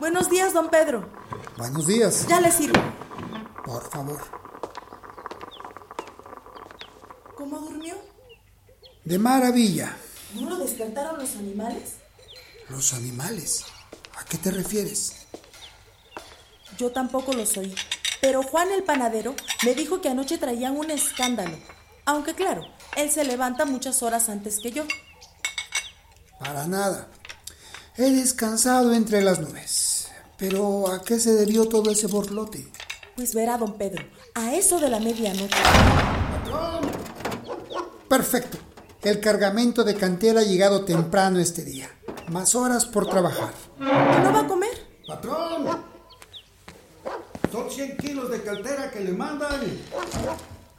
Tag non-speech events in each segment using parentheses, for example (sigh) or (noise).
Buenos días, don Pedro. Buenos días. Ya le sirvo. Por favor. ¿Cómo durmió? De maravilla. ¿No lo despertaron los animales? Los animales. ¿A qué te refieres? Yo tampoco los oí. Pero Juan el panadero me dijo que anoche traían un escándalo. Aunque claro, él se levanta muchas horas antes que yo. Para nada. He descansado entre las nubes. Pero ¿a qué se debió todo ese borlote? Pues verá, don Pedro, a eso de la medianoche. Perfecto. El cargamento de cantera ha llegado temprano este día. Más horas por trabajar. ¿No va a comer? ¡Patrón! Son 100 kilos de cantera que le mandan.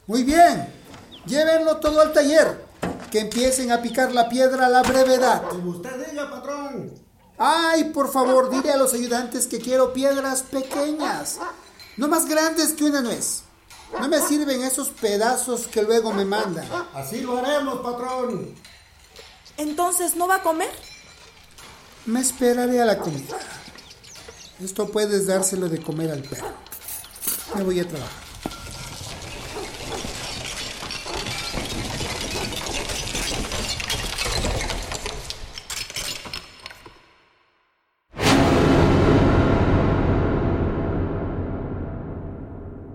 Muy bien. Llévenlo todo al taller. Que empiecen a picar la piedra a la brevedad. Como usted diga, patrón. Ay, por favor, dile a los ayudantes que quiero piedras pequeñas. No más grandes que una nuez. No me sirven esos pedazos que luego me mandan. Así lo haremos, patrón. Entonces, ¿no va a comer? Me esperaré a la comida. Esto puedes dárselo de comer al perro. Me voy a trabajar.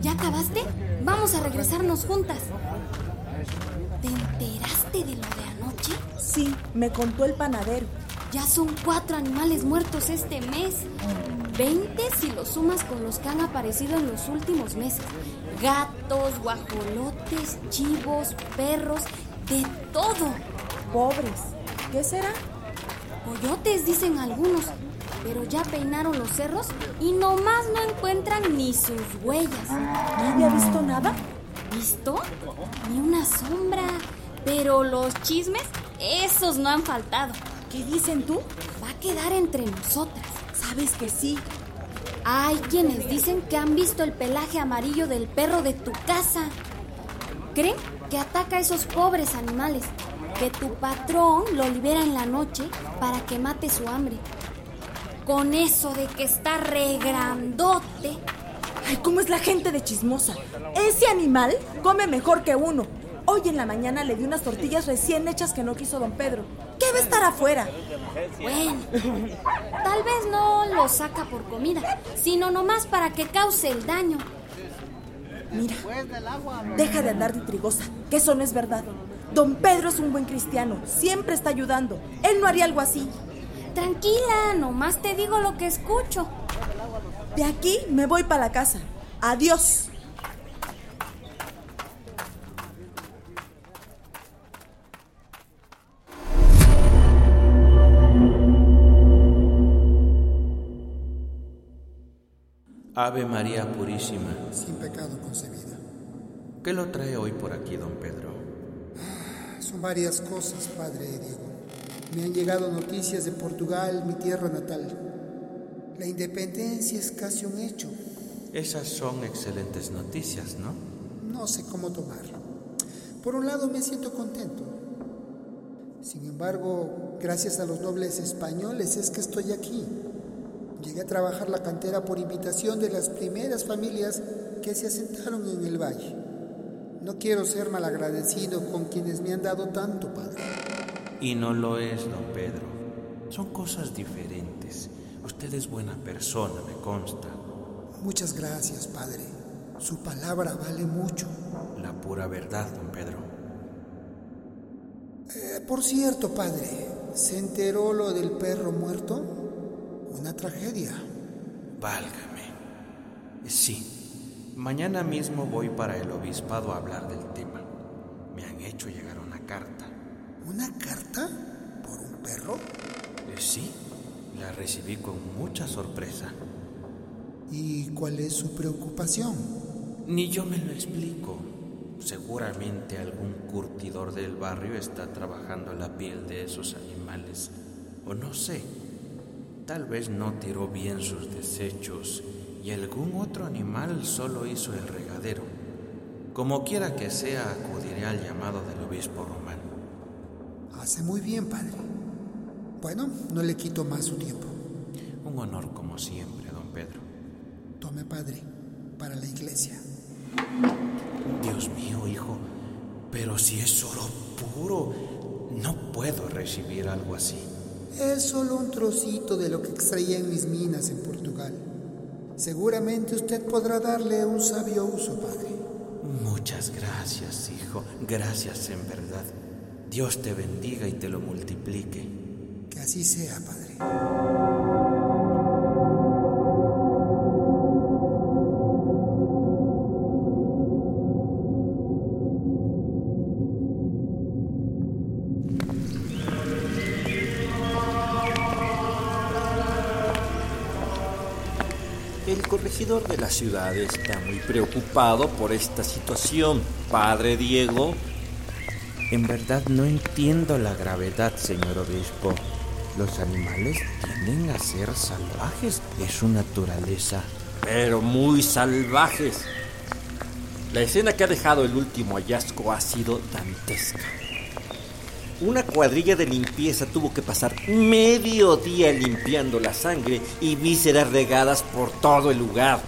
¿Ya acabaste? Vamos a regresarnos juntas. ¿Te enteraste de lo de anoche? Sí, me contó el panadero. Ya son cuatro animales muertos este mes. Veinte si los sumas con los que han aparecido en los últimos meses. Gatos, guajolotes, chivos, perros, de todo. Pobres. ¿Qué será? Coyotes, dicen algunos. Pero ya peinaron los cerros y nomás no encuentran ni sus huellas. ¿Nadie ha visto nada? ¿Visto? Ni una sombra. Pero los chismes, esos no han faltado. ¿Qué dicen tú? Va a quedar entre nosotras. Sabes que sí. Hay quienes dicen que han visto el pelaje amarillo del perro de tu casa. Creen que ataca a esos pobres animales, que tu patrón lo libera en la noche para que mate su hambre. Con eso de que está regrandote. Ay, ¿cómo es la gente de chismosa? Ese animal come mejor que uno. Hoy en la mañana le di unas tortillas recién hechas que no quiso don Pedro. ¿Qué va a estar afuera? Bueno, tal vez no lo saca por comida, sino nomás para que cause el daño. Mira, deja de andar de trigosa, que eso no es verdad. Don Pedro es un buen cristiano, siempre está ayudando. Él no haría algo así. Tranquila, nomás te digo lo que escucho. De aquí me voy para la casa. Adiós. Ave María Purísima, Sin pecado concebida. ¿qué lo trae hoy por aquí, don Pedro? Son varias cosas, padre Diego. Me han llegado noticias de Portugal, mi tierra natal. La independencia es casi un hecho. Esas son excelentes noticias, ¿no? No sé cómo tomarlo. Por un lado me siento contento. Sin embargo, gracias a los nobles españoles es que estoy aquí. Llegué a trabajar la cantera por invitación de las primeras familias que se asentaron en el valle. No quiero ser malagradecido con quienes me han dado tanto, padre. Y no lo es, don Pedro. Son cosas diferentes. Usted es buena persona, me consta. Muchas gracias, padre. Su palabra vale mucho. La pura verdad, don Pedro. Eh, por cierto, padre, ¿se enteró lo del perro muerto? Una tragedia. Válgame. Sí, mañana mismo voy para el obispado a hablar del tema. Me han hecho llegar una carta. ¿Una carta? ¿Por un perro? Eh, sí, la recibí con mucha sorpresa. ¿Y cuál es su preocupación? Ni yo me lo explico. Seguramente algún curtidor del barrio está trabajando la piel de esos animales. O no sé. Tal vez no tiró bien sus desechos y algún otro animal solo hizo el regadero. Como quiera que sea, acudiré al llamado del obispo romano. Hace muy bien, padre. Bueno, no le quito más su tiempo. Un honor como siempre, don Pedro. Tome, padre, para la iglesia. Dios mío, hijo, pero si es oro puro, no puedo recibir algo así. Es solo un trocito de lo que extraía en mis minas en Portugal. Seguramente usted podrá darle un sabio uso, padre. Muchas gracias, hijo. Gracias en verdad. Dios te bendiga y te lo multiplique. Que así sea, padre. El corregidor de la ciudad está muy preocupado por esta situación. Padre Diego, En verdad no entiendo la gravedad, señor obispo. Los animales tienden a ser salvajes. Es su naturaleza. pero muy salvajes. La escena que ha dejado el último hallazgo ha sido dantesca. Una cuadrilla de limpieza tuvo que pasar medio día limpiando la sangre y vísceras regadas por todo el lugar.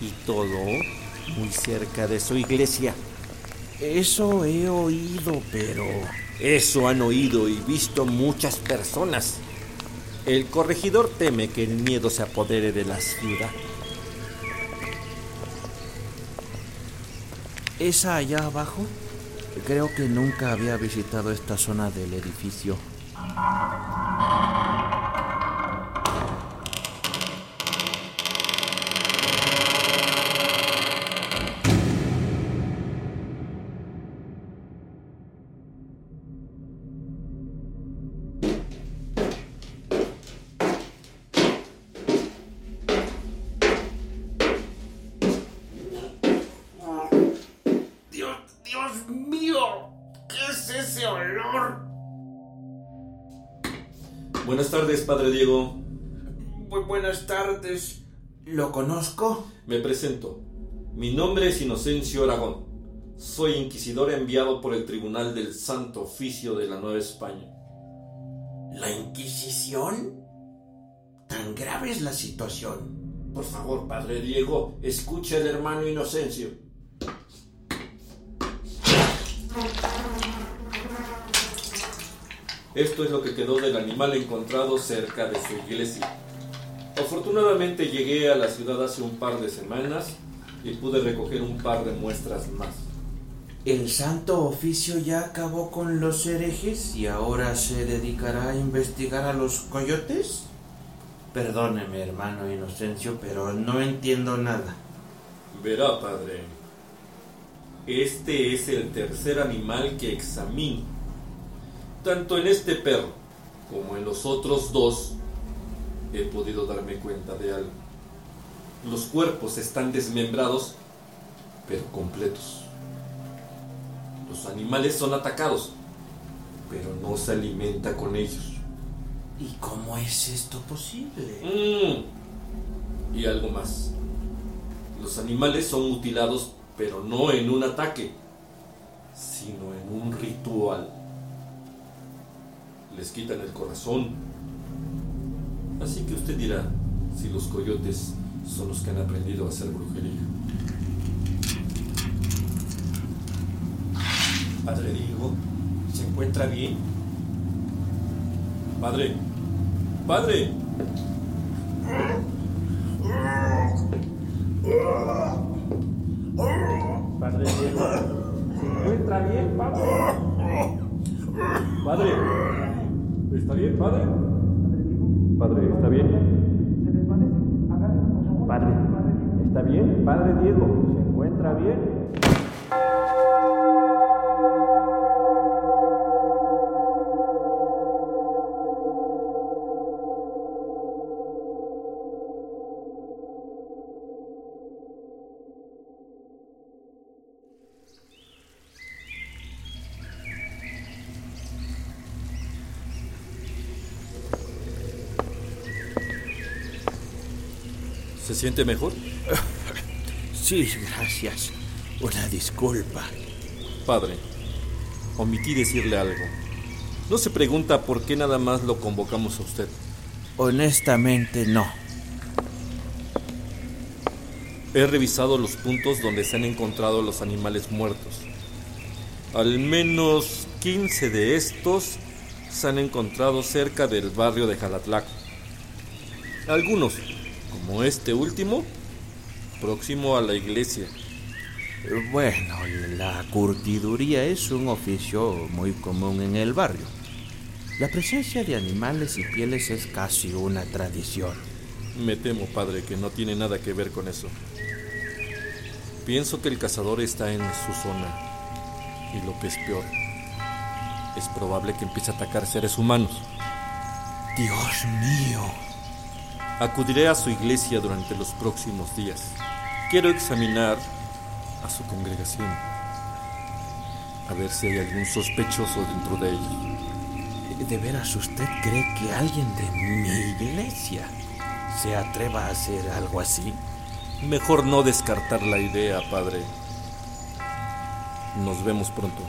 Y todo muy cerca de su iglesia. Eso he oído, pero... Eso han oído y visto muchas personas. El corregidor teme que el miedo se apodere de la ciudad. ¿Esa allá abajo? Creo que nunca había visitado esta zona del edificio. Tardes. ¿Lo conozco? Me presento. Mi nombre es Inocencio Aragón. Soy inquisidor enviado por el Tribunal del Santo Oficio de la Nueva España. ¿La Inquisición? ¿Tan grave es la situación? Por favor, Padre Diego, escuche al hermano Inocencio. Esto es lo que quedó del animal encontrado cerca de su iglesia. Afortunadamente llegué a la ciudad hace un par de semanas y pude recoger un par de muestras más. ¿El Santo Oficio ya acabó con los herejes y ahora se dedicará a investigar a los coyotes? Perdóneme, hermano Inocencio, pero no entiendo nada. Verá, padre. Este es el tercer animal que examino. Tanto en este perro como en los otros dos he podido darme cuenta de algo. Los cuerpos están desmembrados, pero completos. Los animales son atacados, pero no se alimenta con ellos. ¿Y cómo es esto posible? Mm. Y algo más. Los animales son mutilados, pero no en un ataque, sino en un ritual. Les quitan el corazón. Así que usted dirá si los coyotes son los que han aprendido a hacer brujería. Padre Diego, ¿se encuentra bien? Padre, padre. Padre Diego, ¿se encuentra bien, padre? Padre, ¿está bien, padre? Padre, ¿está bien? Se desvanece. Agárrenlo, por favor. Padre, ¿está bien? Padre Diego, ¿se encuentra bien? ¿Se siente mejor? (laughs) Sí, gracias. Una disculpa. Padre, omití decirle algo. No se pregunta por qué nada más lo convocamos a usted. Honestamente, no. He revisado los puntos donde se han encontrado los animales muertos. Al menos 15 de estos se han encontrado cerca del barrio de Jalatlac. Algunos, como este último, próximo a la iglesia. Bueno, la curtiduría es un oficio muy común en el barrio. La presencia de animales y pieles es casi una tradición. Me temo, padre, que no tiene nada que ver con eso. Pienso que el cazador está en su zona. Y lo que es peor, es probable que empiece a atacar seres humanos. Dios mío. Acudiré a su iglesia durante los próximos días. Quiero examinar a su congregación. A ver si hay algún sospechoso dentro de ellos. ¿De veras usted cree que alguien de mi iglesia se atreva a hacer algo así? Mejor no descartar la idea, padre. Nos vemos pronto.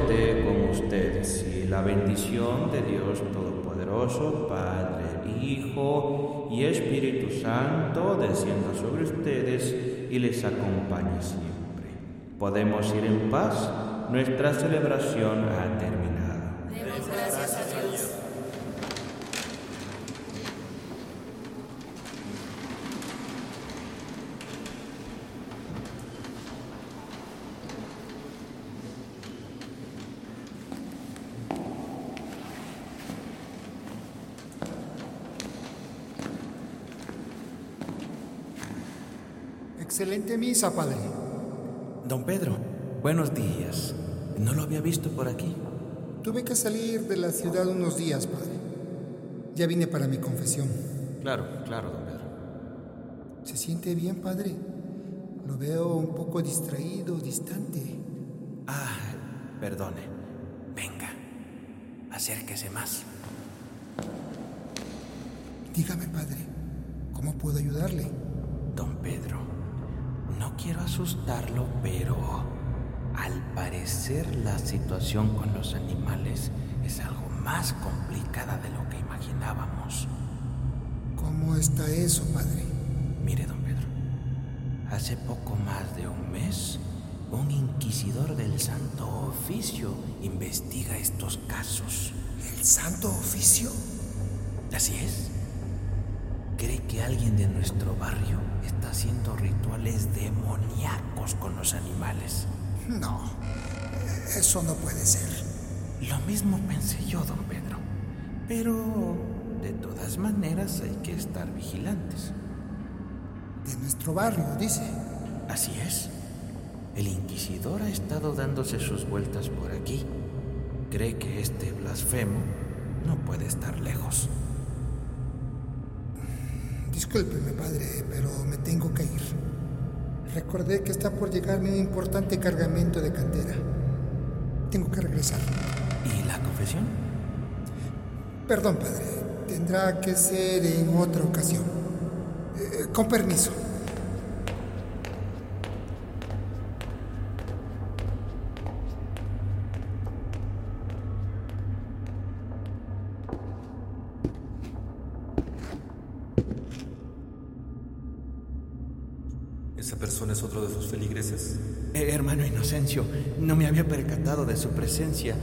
Esté con ustedes y la bendición de Dios Todopoderoso, Padre, Hijo y Espíritu Santo descienda sobre ustedes y les acompañe siempre. Podemos ir en paz, nuestra celebración ha terminado. Demos gracias a Dios. Excelente misa, padre. Don Pedro, buenos días. No lo había visto por aquí. Tuve que salir de la ciudad unos días, padre. Ya vine para mi confesión. Claro, claro, don Pedro. ¿Se siente bien, padre? Lo veo un poco distraído, distante. Ah, perdone. Venga, acérquese más. Dígame, padre, ¿cómo puedo ayudarle? Don Pedro, quiero asustarlo, pero al parecer la situación con los animales es algo más complicada de lo que imaginábamos. ¿Cómo está eso, padre? Mire, don Pedro, hace poco más de un mes, un inquisidor del Santo Oficio investiga estos casos. ¿El Santo Oficio? Así es. Cree que alguien de nuestro barrio está haciendo rituales demoníacos con los animales. No, eso no puede ser. Lo mismo pensé yo, don Pedro. Pero de todas maneras hay que estar vigilantes. De nuestro barrio, dice. Así es. El inquisidor ha estado dándose sus vueltas por aquí. Cree que este blasfemo no puede estar lejos. Discúlpeme, padre, pero me tengo que ir. Recordé que está por llegarme un importante cargamento de cantera. Tengo que regresar. ¿Y la confesión? Perdón, padre. Tendrá que ser en otra ocasión. Eh, con permiso. No me había percatado de su presencia.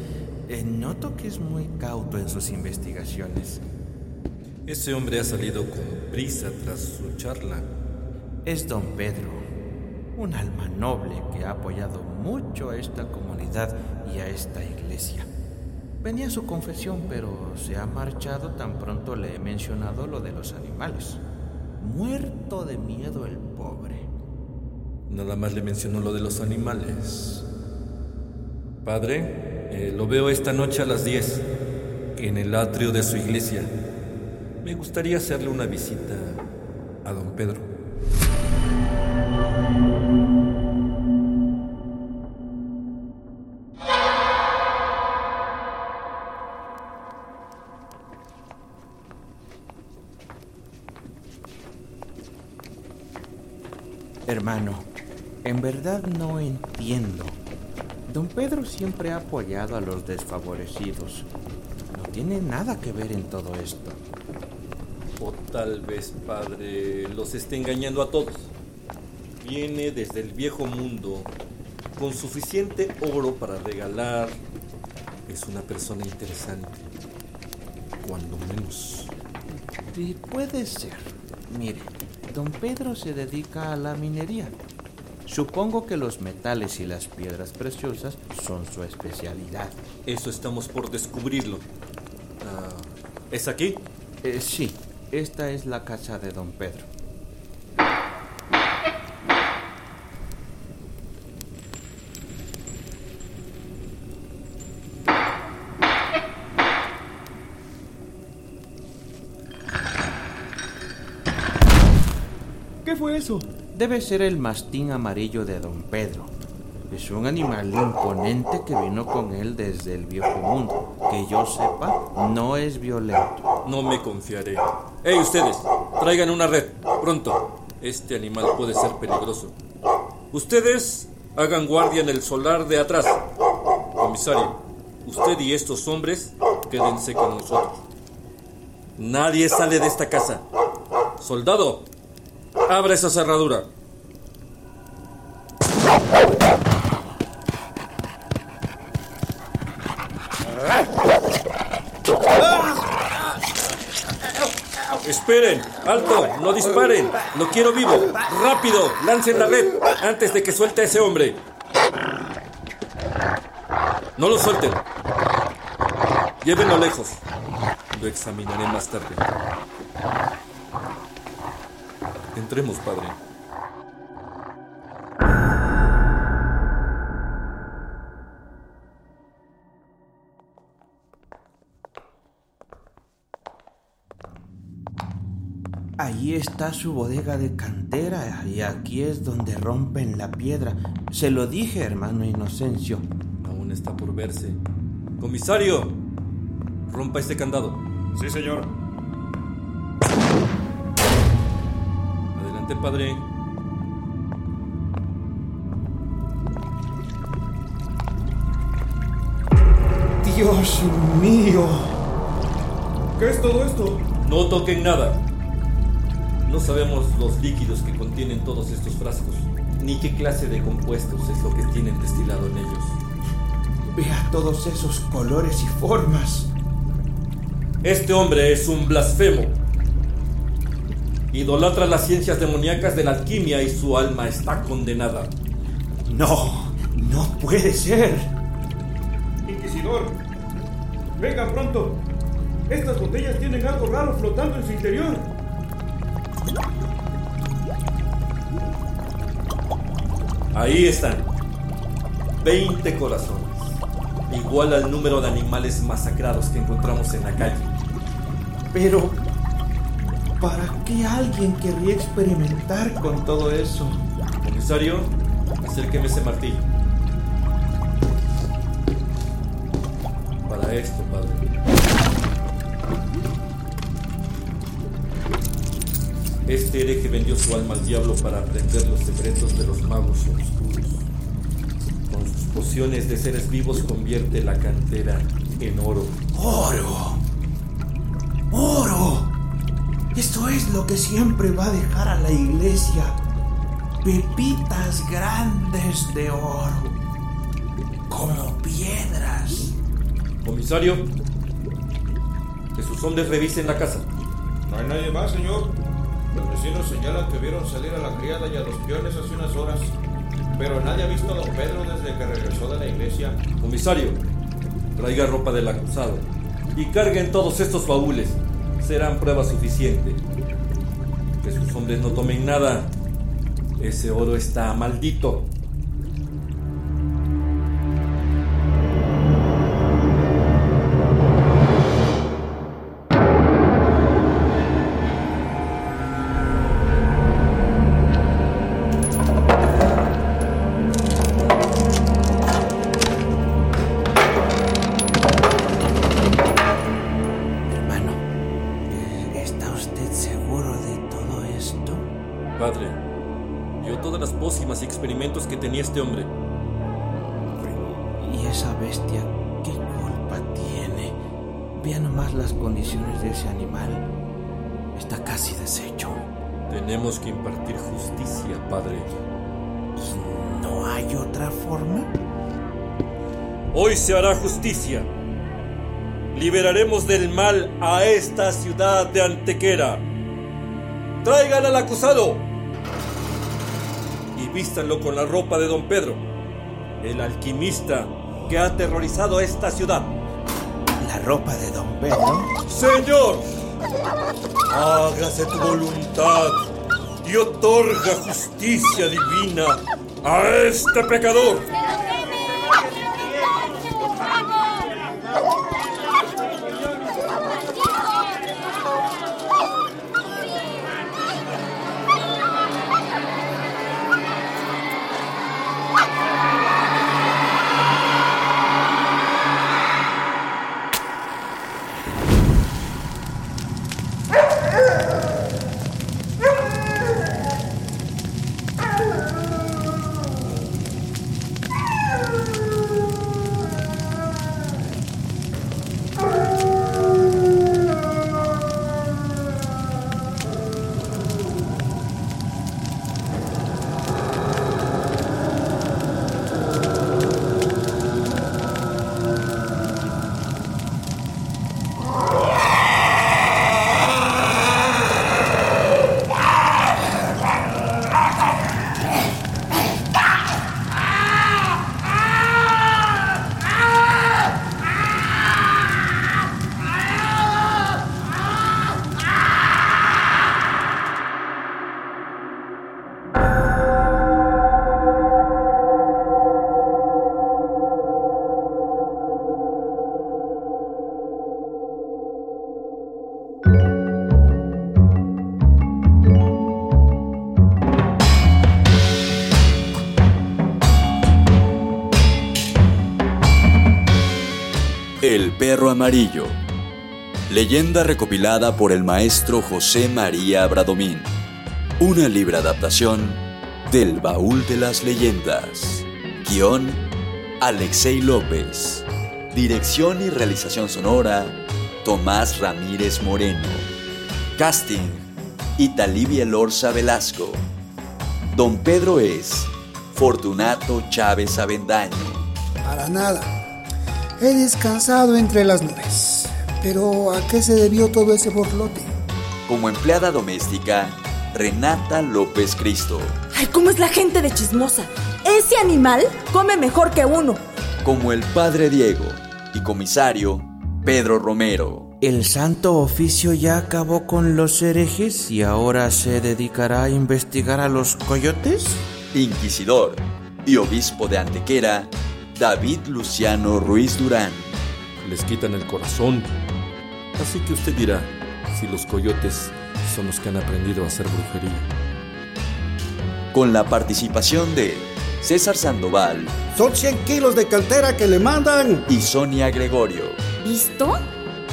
Eh, noto que es muy cauto en sus investigaciones. Ese hombre ha salido con prisa tras su charla. Es don Pedro, un alma noble que ha apoyado mucho a esta comunidad y a esta iglesia. Venía a su confesión, pero se ha marchado tan pronto le he mencionado lo de los animales. Muerto de miedo el pobre. Nada más le mencionó lo de los animales. Padre, eh, lo veo esta noche a las 10 en el atrio de su iglesia. Me gustaría hacerle una visita a don Pedro. Hermano, no entiendo. Don Pedro siempre ha apoyado a los desfavorecidos. No tiene nada que ver en todo esto. O tal vez, padre, los esté engañando a todos. Viene desde el viejo mundo con suficiente oro para regalar. Es una persona interesante. Cuando menos. Sí, puede ser. Mire, don Pedro se dedica a la minería. Supongo que los metales y las piedras preciosas son su especialidad. Eso estamos por descubrirlo. Ah, ¿Es aquí? Eh, sí, esta es la casa de don Pedro. Debe ser el mastín amarillo de don Pedro. Es un animal imponente que vino con él desde el viejo mundo. Que yo sepa, no es violento. No me confiaré. ¡Hey, ustedes! Traigan una red, pronto. Este animal puede ser peligroso. Ustedes hagan guardia en el solar de atrás. Comisario, usted y estos hombres quédense con nosotros. Nadie sale de esta casa. Soldado, abra esa cerradura. Esperen, alto, no disparen, lo quiero vivo. Rápido, lancen la red antes de que suelte a ese hombre. No lo suelten. Llévenlo lejos. Lo examinaré más tarde. Entremos, padre. Ahí está su bodega de cantera y aquí es donde rompen la piedra. Se lo dije, hermano Inocencio. Aún está por verse. Comisario, rompa este candado. Sí, señor. Adelante, padre. Dios mío. ¿Qué es todo esto? No toquen nada. No sabemos los líquidos que contienen todos estos frascos, ni qué clase de compuestos es lo que tienen destilado en ellos. Vea todos esos colores y formas. Este hombre es un blasfemo. Idolatra las ciencias demoníacas de la alquimia y su alma está condenada. No, no puede ser. Inquisidor, vengan pronto. Estas botellas tienen algo raro flotando en su interior. Ahí están. 20 corazones. Igual al número de animales masacrados que encontramos en la calle. Pero, ¿para qué alguien querría experimentar con todo eso? Comisario, acérqueme ese martillo. Para esto, padre. Este hereje vendió su alma al diablo para aprender los secretos de los magos oscuros. Con sus pociones de seres vivos convierte la cantera en oro. ¡Oro! Esto es lo que siempre va a dejar a la iglesia. pepitas grandes de oro, como piedras. Comisario, que sus hombres revisen la casa. No hay nadie más, señor. Los vecinos señalan que vieron salir a la criada y a los peones hace unas horas, pero nadie ha visto a don Pedro desde que regresó de la iglesia. Comisario, traiga ropa del acusado y carguen todos estos baúles. Serán prueba suficiente. Que sus hombres no tomen nada. Ese oro está maldito. Vea nomás las condiciones de ese animal. Está casi deshecho. Tenemos que impartir justicia, Padre. ¿No hay otra forma? Hoy se hará justicia. Liberaremos del mal a esta ciudad de Antequera. Traigan al acusado y vístanlo con la ropa de don Pedro, el alquimista que ha aterrorizado a esta ciudad. ¿La ropa de don Pedro? Señor, hágase tu voluntad y otorga justicia divina a este pecador. Amarillo. Leyenda recopilada por el maestro José María Bradomín. Una libre adaptación del Baúl de las Leyendas. Guión Alexei López. Dirección y realización sonora Tomás Ramírez Moreno. Casting Italivia Lorza Velasco. Don Pedro es Fortunato Chávez Avendaño. Para nada. He descansado entre las nubes. Pero ¿a qué se debió todo ese borlote? Como empleada doméstica, Renata López Cristo. Ay, ¿cómo es la gente de chismosa? Ese animal come mejor que uno. Como el padre Diego y comisario Pedro Romero. El santo oficio ya acabó con los herejes y ahora se dedicará a investigar a los coyotes. Inquisidor y obispo de Antequera, David Luciano Ruiz Durán. Les quitan el corazón. Así que usted dirá si los coyotes son los que han aprendido a hacer brujería. Con la participación de César Sandoval Son 100 kilos de caltera que le mandan. y Sonia Gregorio. ¿Visto?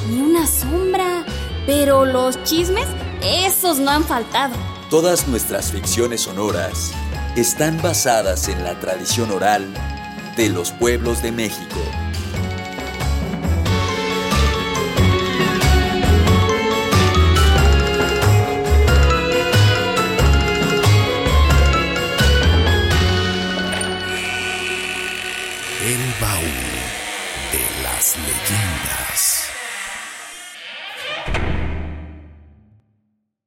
Ni una sombra. Pero los chismes, esos no han faltado. Todas nuestras ficciones sonoras están basadas en la tradición oral de los pueblos de México.